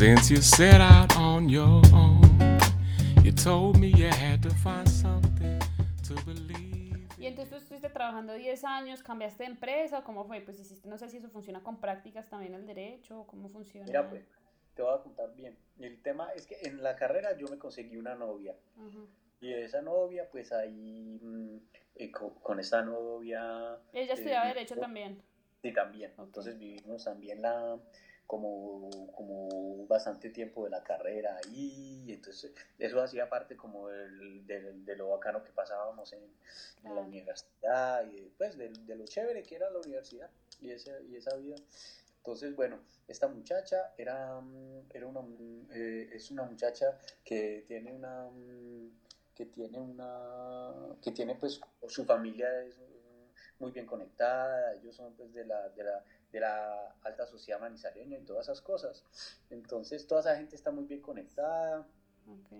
you set out on your own. You told me you had to find something to believe. Y entonces tú estuviste trabajando 10 años, cambiaste de empresa, ¿cómo fue? Pues hiciste, no sé si eso funciona con prácticas también el derecho, ¿cómo funciona? Mira, pues, te voy a contar bien. El tema es que en la carrera yo me conseguí una novia. Ajá. Y esa novia, pues ahí, mm, eh, co- con, esta novia... Ella eh, estudiaba derecho vi- también. Sí, también. Ok. Entonces vivimos también la como, como bastante tiempo de la carrera ahí, entonces eso hacía parte como del- del- de lo bacano que pasábamos en, la universidad y después de, de lo chévere que era la universidad y, ese, y esa vida. Entonces, bueno, esta muchacha era, mm, era una, mm, eh, es una muchacha que tiene una, mm, que tiene una, que tiene pues su familia es muy bien conectada, ellos son pues de la, de la, de la alta sociedad manizaleña y todas esas cosas. Entonces, toda esa gente está muy bien conectada.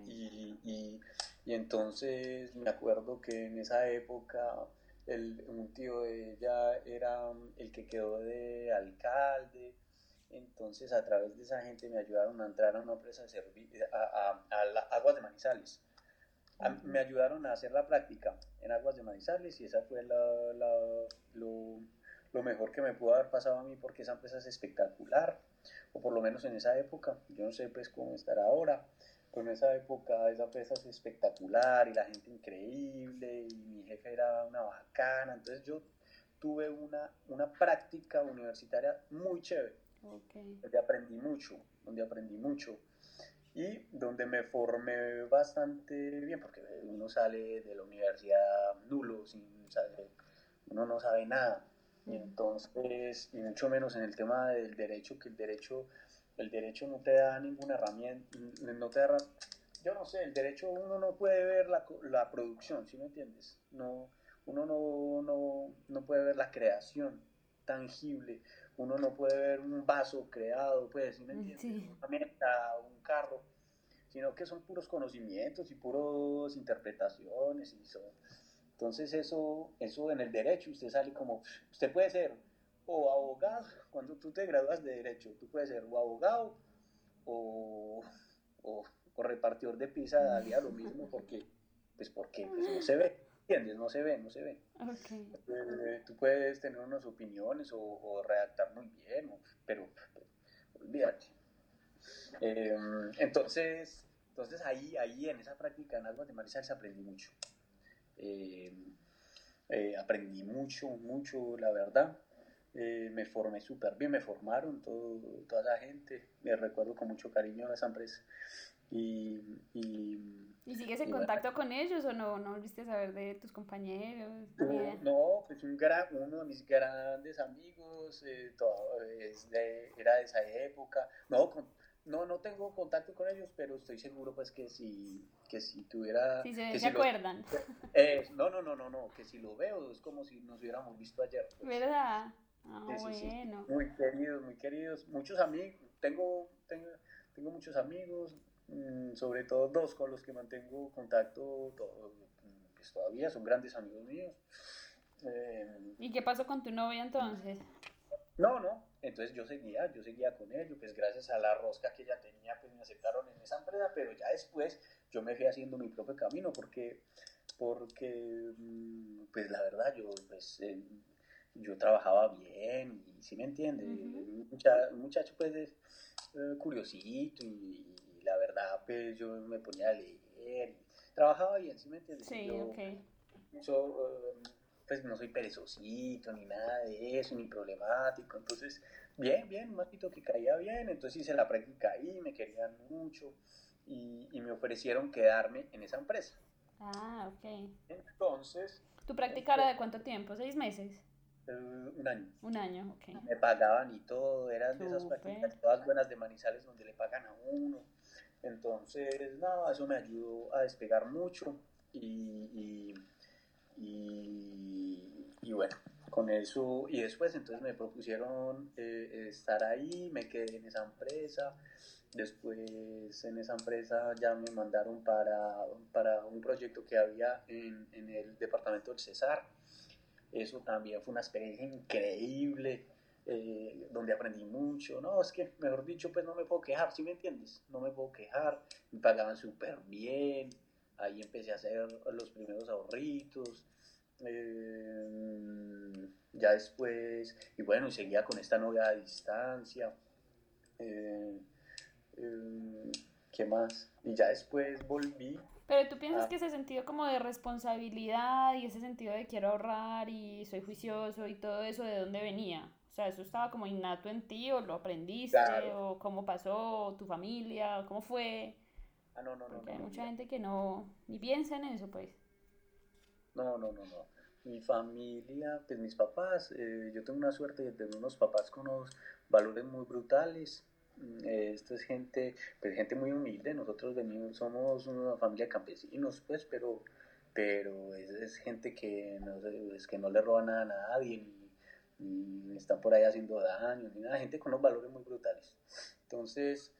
Y, y, y entonces me acuerdo que en esa época el, un tío de ella era el que quedó de alcalde. Entonces a través de esa gente me ayudaron a entrar a una empresa de servi- a, a, a la- Aguas de Manizales. A- me ayudaron a hacer la práctica en Aguas de Manizales y esa fue la- la- lo, lo mejor que me pudo haber pasado a mí porque esa empresa es espectacular, o por lo menos en esa época, yo no sé pues cómo estará ahora, pero en esa época esa empresa es espectacular y la gente increíble y mi jefe era una bacana, entonces yo tuve una, una práctica universitaria muy chévere Ok. donde aprendí mucho, donde aprendí mucho y donde me formé bastante bien, porque uno sale de la universidad nulo, sin saber, uno no sabe nada. Y entonces, y mucho menos en el tema del derecho, que el derecho, el derecho no te da ninguna herramienta, no te da, yo no sé, el derecho uno no puede ver la, la producción, ¿sí me entiendes? No, uno no, no, no puede ver la creación tangible, uno no puede ver un vaso creado, pues, ¿sí me entiendes? Sí. Una meta, un carro, sino que son puros conocimientos y puros interpretaciones y son... Entonces eso, eso en el derecho usted sale como, usted puede ser o abogado, cuando tú te gradúas de derecho, tú puedes ser o abogado o, o, o repartidor de pizza, daría lo mismo porque, pues porque pues, no se ve, ¿entiendes? No se ve, no se ve. Ok. Eh, tú puedes tener unas opiniones o, o redactar muy bien, pero, pero olvídate. Eh, entonces, entonces ahí, ahí en esa práctica en de Manizales aprendí mucho. Eh, eh, aprendí mucho, mucho, la verdad. Eh, me formé súper bien, me formaron todo, toda esa gente. Me recuerdo con mucho cariño a esa empresa. Y, y ¿Y sigues en Y bueno. contacto con ellos o no, no volviste a saber de tus compañeros? Uh. No, pues un gran, uno de mis grandes amigos, eh, todo, es de- era de esa época. No, con- no, no tengo contacto con ellos, pero estoy seguro pues que si, que si tuviera... Si se, que se si lo- acuerdan, eh, no, no, no, no, no, que si lo veo es como si nos hubiéramos visto ayer. pues. ¿verdad? Ah, Sí, sí, sí. bueno. Muy queridos, muy queridos. Muchos amigos, tengo, tengo, tengo muchos amigos, mm, sobre todo dos con los que mantengo contacto todo- pues, todavía, son grandes amigos míos. Eh, ¿Y qué pasó con tu novia entonces? no, no, entonces yo seguía, yo seguía con ellos, pues gracias a la rosca que ella tenía, pues me aceptaron en esa empresa, pero ya después yo me fui haciendo mi propio camino porque, porque mm, pues la verdad yo, pues, eh, yo trabajaba bien y si me entiende, un, mucha- un muchacho pues es eh, curiosito y, y la verdad pues yo me ponía a leer, y trabajaba bien, ¿sí me entiendes? Sí, Yo- ok. yo, eh, pues no soy perezosito ni nada de eso, ni problemático. Entonces, bien, bien, un mapito que caía bien. Entonces hice la práctica ahí, me querían mucho y, y me ofrecieron quedarme en esa empresa. Ah, ok. Entonces, ¿Tu práctica era de cuánto tiempo? ¿Seis meses? eh, un año. Un año, ok. Me pagaban y todo, eran de esas prácticas todas buenas de Manizales donde le pagan a uno. Entonces, nada, eso me ayudó a despegar mucho y, y, y- y bueno, con eso, y después entonces me propusieron eh, estar ahí, me quedé en esa empresa, después en esa empresa ya me mandaron para, para un proyecto que había en, en el departamento del Cesar, eso también fue una experiencia increíble, eh, donde aprendí mucho. No, es que, mejor dicho, pues no me puedo quejar, ¿sí me entiendes? No me puedo quejar, me pagaban súper bien, ahí empecé a hacer los primeros ahorritos. Eh, ya después, y bueno, y seguía con esta novia a distancia. Eh, eh, ¿Qué más? Y ya después volví. Pero tú piensas que ese sentido como de responsabilidad y ese sentido de quiero ahorrar y soy juicioso y todo eso, ¿de dónde venía? O sea, ¿eso estaba como innato en ti o lo aprendiste o cómo pasó, tu familia, cómo fue? Ah, no, no, no. hay mucha gente que no, ni piensa en eso, pues. No, no, no, no. Mi familia, pues mis papás, eh, yo tengo una suerte de tener unos papás con unos valores muy brutales. Mm, esto es gente, pues gente muy humilde. Nosotros venimos, somos una familia de campesinos, pues, pero, pero es, gente que no, es que no le roba nada a nadie, ni, ni están por ahí haciendo daño, ni nada. Gente con unos valores muy brutales. Entonces,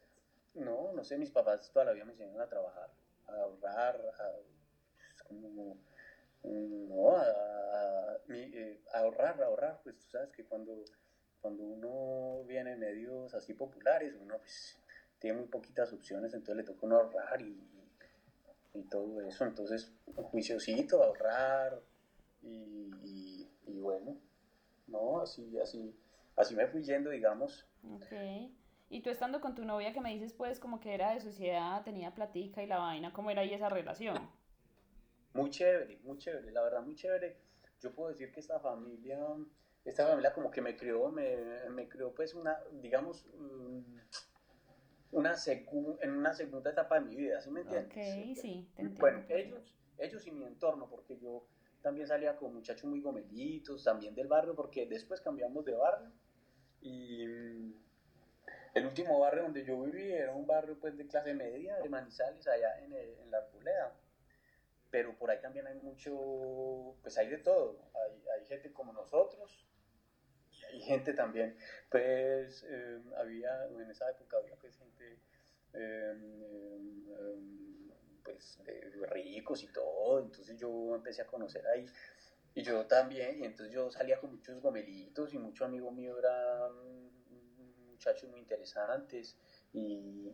no, no sé, mis papás toda la vida me enseñaron a trabajar, a ahorrar, a, pues, como no, a, eh, ahorrar, ahorrar, pues tú sabes que cuando, cuando uno viene en medios así populares, uno pues tiene muy poquitas opciones, entonces le toca uno ahorrar y, y todo eso, entonces juiciosito, ahorrar y, y, bueno, no, así, así, así me fui yendo, digamos. Ok. Y tú estando con tu novia que me dices pues como que era de sociedad, tenía platica y la vaina, ¿cómo era ahí esa relación? muy chévere, muy chévere, la verdad, muy chévere. Yo puedo decir que esta familia, esta familia como que me creó, me, me creó pues una, digamos, mm, una en una segunda etapa de mi vida, ¿sí me entiendes? Ok, sí, te entiendo. Bueno, ellos, ellos y mi entorno, porque yo también salía con muchachos muy gomelitos, también del barrio, porque después cambiamos de barrio y el último barrio donde yo viví era un barrio pues de clase media, de Manizales, allá en, en la Arboleda. Pero por ahí también hay mucho, pues hay de todo, hay, hay gente como nosotros y hay gente también, pues eh, había, en esa época había pues gente, em, em, pues ricos y todo, entonces yo empecé a conocer ahí. Y yo también, y entonces yo salía con muchos gomelitos y muchos amigos míos eran muchachos muy interesantes y,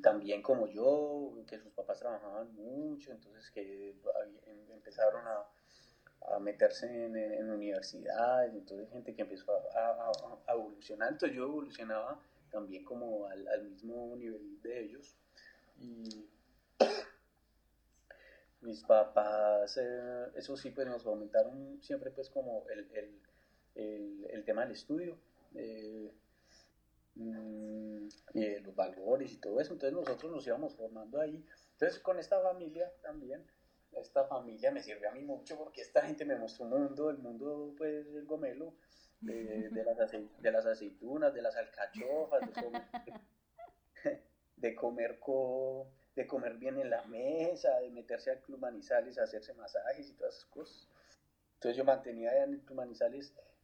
también como yo, que sus papás trabajaban mucho, entonces que em, empezaron a, a meterse en, en, universidades, entonces gente que empezó a, a, evolucionar, entonces yo evolucionaba también como al, al mismo nivel de ellos. Y mis papás, eh, eso sí, pues nos fomentaron siempre pues como el, el, el, tema del estudio. Eh, Mm, y los valores y todo eso. Entonces nosotros nos íbamos formando ahí. Entonces con esta familia también, esta familia me sirve a mí mucho porque esta gente me mostró un mundo, el mundo pues el gomelo, de, de, las, de las aceitunas, de las alcachofas, de comer, comer, de comer bien en la mesa, de meterse al club Manizales hacerse masajes y todas esas cosas. Entonces yo mantenía en el club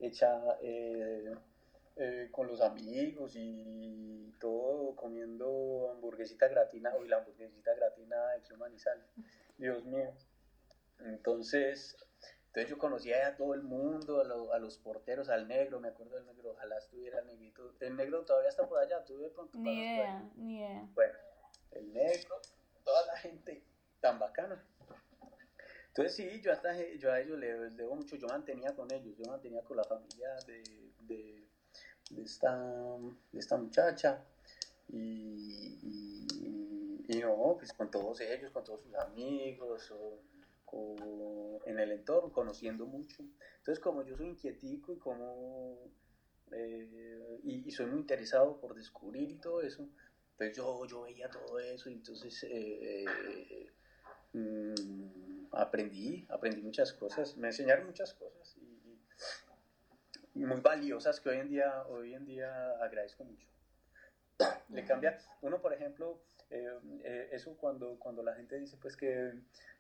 hecha... Eh, eh, con los amigos y todo, comiendo hamburguesita gratina, uy, la hamburguesita gratina de Club Manizales, Dios mío. Entonces, entonces yo conocía a todo el mundo, a, a, los porteros, al negro, me acuerdo del negro, ojalá estuviera el negrito. El negro todavía está por allá, tú de pronto. Ni idea, ni idea. Bueno, el negro, toda la gente tan bacana. Entonces sí, yo, hasta, yo a ellos les debo mucho, yo mantenía con ellos, yo mantenía con la familia de, de esta, de esta muchacha. Y, y, no, pues con todos ellos, con todos sus amigos, o, en el entorno, conociendo mucho. Entonces, como yo soy inquietico y como eh, y, soy muy interesado por descubrir y todo eso, pues yo, yo veía todo eso y entonces eh, eh, mm, aprendí, aprendí muchas cosas, me enseñaron muchas cosas muy valiosas que hoy en día, hoy en día agradezco mucho. Le cambia, uno por ejemplo, eh, eh, eso cuando, cuando la gente dice pues que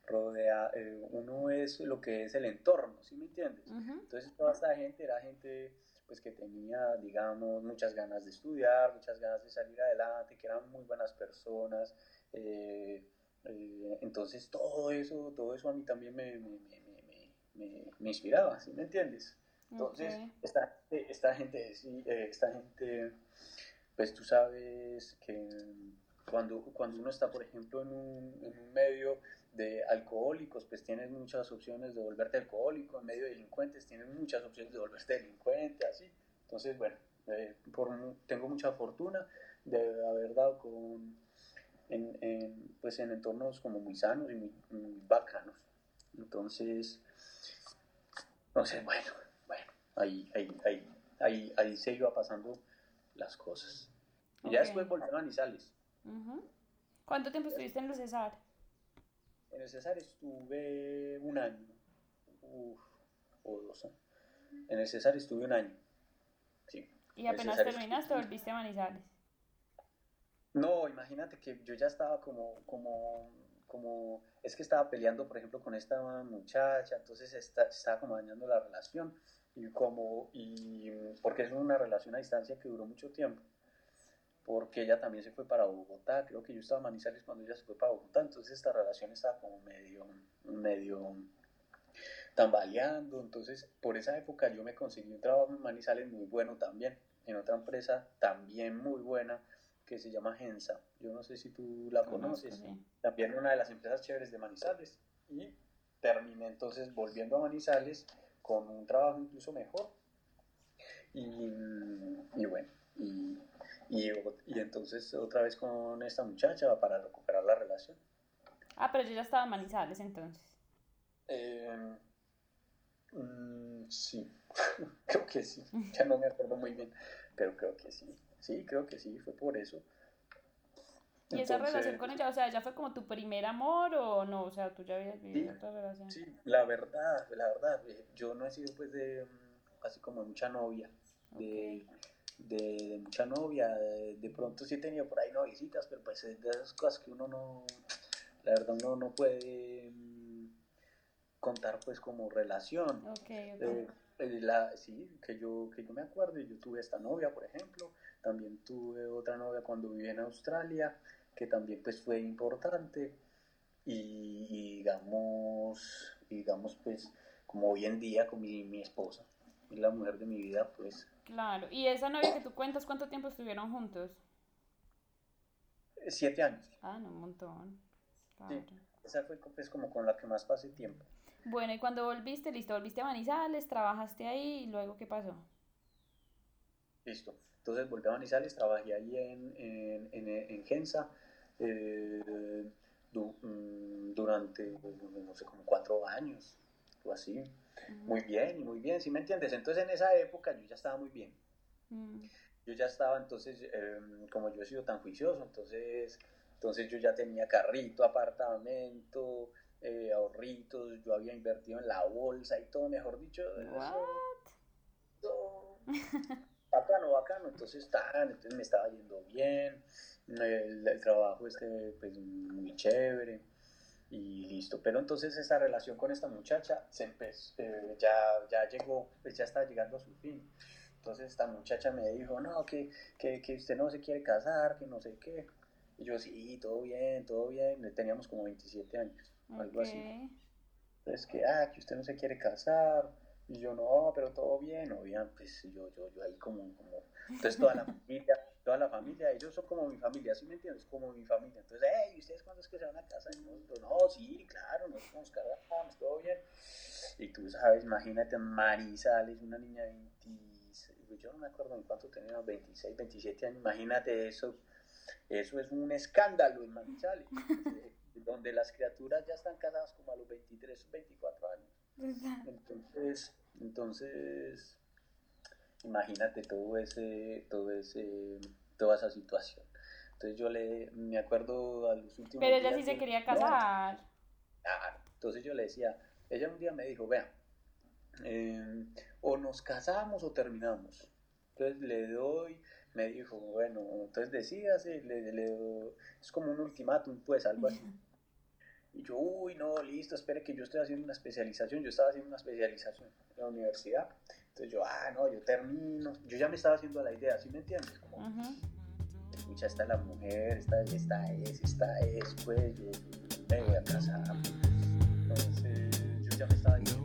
rodea, eh, uno es lo que es el entorno, ¿sí me entiendes? Entonces toda esta gente era gente pues que tenía, digamos, muchas ganas de estudiar, muchas ganas de salir adelante, que eran muy buenas personas. Entonces todo eso, todo eso a mí también me, me, me, me inspiraba, ¿sí me entiendes? Entonces, esta, esta gente, eh, esta gente, pues tú sabes que cuando, cuando uno está, por ejemplo, en un, en un medio de alcohólicos, pues tienes muchas opciones de volverte alcohólico, en medio de delincuentes tienes muchas opciones de volverte delincuente, así. Entonces, bueno, eh, por, tengo mucha fortuna de haber dado con, en, en, pues en entornos como muy sanos y muy, bacanos. Entonces, entonces, bueno, bueno, ahí, ahí, ahí, ahí, ahí se iba pasando las cosas. Y ya después volví a Manizales. ¿Cuánto tiempo estuviste en los César? En el César estuve un año, o dos años. En el César estuve un año, sí. ¿Y apenas terminaste volviste a Manizales? No, imagínate que yo ya estaba como, como, como, es que estaba peleando, por ejemplo, con esta muchacha, entonces estaba como dañando la relación, y como, y porque es una relación a distancia que duró mucho tiempo porque ella también se fue para Bogotá, creo que yo estaba en Manizales cuando ella se fue para Bogotá, entonces esta relación estaba como medio, medio tambaleando, entonces por esa época yo me conseguí un trabajo en Manizales muy bueno también, en otra empresa también muy buena que se llama Gensa, yo no sé si tú la conoces, también una de las empresas chéveres de Manizales, y terminé entonces volviendo a Manizales con un trabajo incluso mejor, y, y bueno, y y, y entonces otra vez con esta muchacha para recuperar la relación. Ah, pero yo ya estaba en Manizales entonces. Eh, mm, sí, creo que sí. Ya no me acuerdo muy bien, pero creo que sí. Sí, creo que sí, fue por eso. ¿Y esa relación con ella, o sea, ella fue como tu primer amor o no? O sea, tú ya habías vivido otra relación. Sí, la verdad, la verdad, eh, yo no he sido pues de, mm, así como mucha novia. De, de, mucha novia, de, pronto sí he tenido por ahí novicitas, pero pues es de esas cosas que uno no, la verdad uno no puede mm, contar pues como relación. Okay, okay. Eh, la, sí, que yo, que yo me acuerdo, yo tuve esta novia, por ejemplo, también tuve otra novia cuando viví en Australia, que también pues fue importante, y, digamos, digamos pues como hoy en día con mi, mi esposa, es la mujer de mi vida, pues Claro, y esa novia que tú cuentas, ¿cuánto tiempo estuvieron juntos? Siete años. Ah, no, un montón. Sí, esa fue pues, como con la que más pasé tiempo. Bueno, y cuando volviste, listo, volviste a Manizales, trabajaste ahí y luego, ¿qué pasó? Listo, entonces volví a Manizales, trabajé ahí en, en, en, en Gensa eh, mm, durante, no sé, como cuatro años, o así muy bien y muy bien, ¿sí me entiendes? Entonces en esa época yo ya estaba muy bien. Mm. Yo ya estaba, entonces, em, como yo he sido tan juicioso, entonces, entonces yo ya tenía carrito, apartamento, eh, ahorritos, yo había invertido en la bolsa y todo, mejor dicho. Todo, bacano, bacano, entonces, tan, entonces me estaba yendo bien, el, el trabajo este, pues muy chévere y listo. Pero entonces esta relación con esta muchacha se empezó, eh, ya, ya llegó, pues ya está llegando a su fin. Entonces esta muchacha me dijo, no, que, que, que, usted no se quiere casar, que no sé qué. Y yo, sí, todo bien, todo bien. Teníamos como 27 años, algo así. Entonces que, ah, que usted no se quiere casar. Y yo, no, pero todo bien, o bien, pues yo, yo, yo ahí como, como, entonces toda la familia, toda la familia, ellos son como mi familia, ¿sí me entiendes? Como mi familia. Entonces, hey, ¿ustedes cuándo es que se van a casa? Y nosotros, no, sí, claro, nos vamos casamos, todo bien. Y tú sabes, imagínate, Marisales, una niña de 20, yo no me acuerdo ni cuánto tenía, 26, 27 años, imagínate eso. Eso es un escándalo en Marisales, donde las criaturas ya están casadas como a los 23, 24 años. Entonces, entonces imagínate todo ese, todo ese, toda esa situación. Entonces yo le, me acuerdo a los últimos Pero ella sí se quería casar. claro, entonces yo le decía, ella un día me dijo, vea, em, o nos casamos o terminamos. Entonces le doy, me dijo, bueno, entonces decídase, le, le, es como un ultimátum, pues algo así. Y yo, uy, no, listo, espere que yo estoy haciendo una especialización. Yo estaba haciendo una especialización en la universidad. Entonces yo, ah, no, yo termino. Yo ya me estaba haciendo la idea, ¿sí me entiendes? Como, uh -huh. escucha, está la mujer, esta, esta es, esta es, pues yo, me voy a casar. Entonces yo ya me estaba diciendo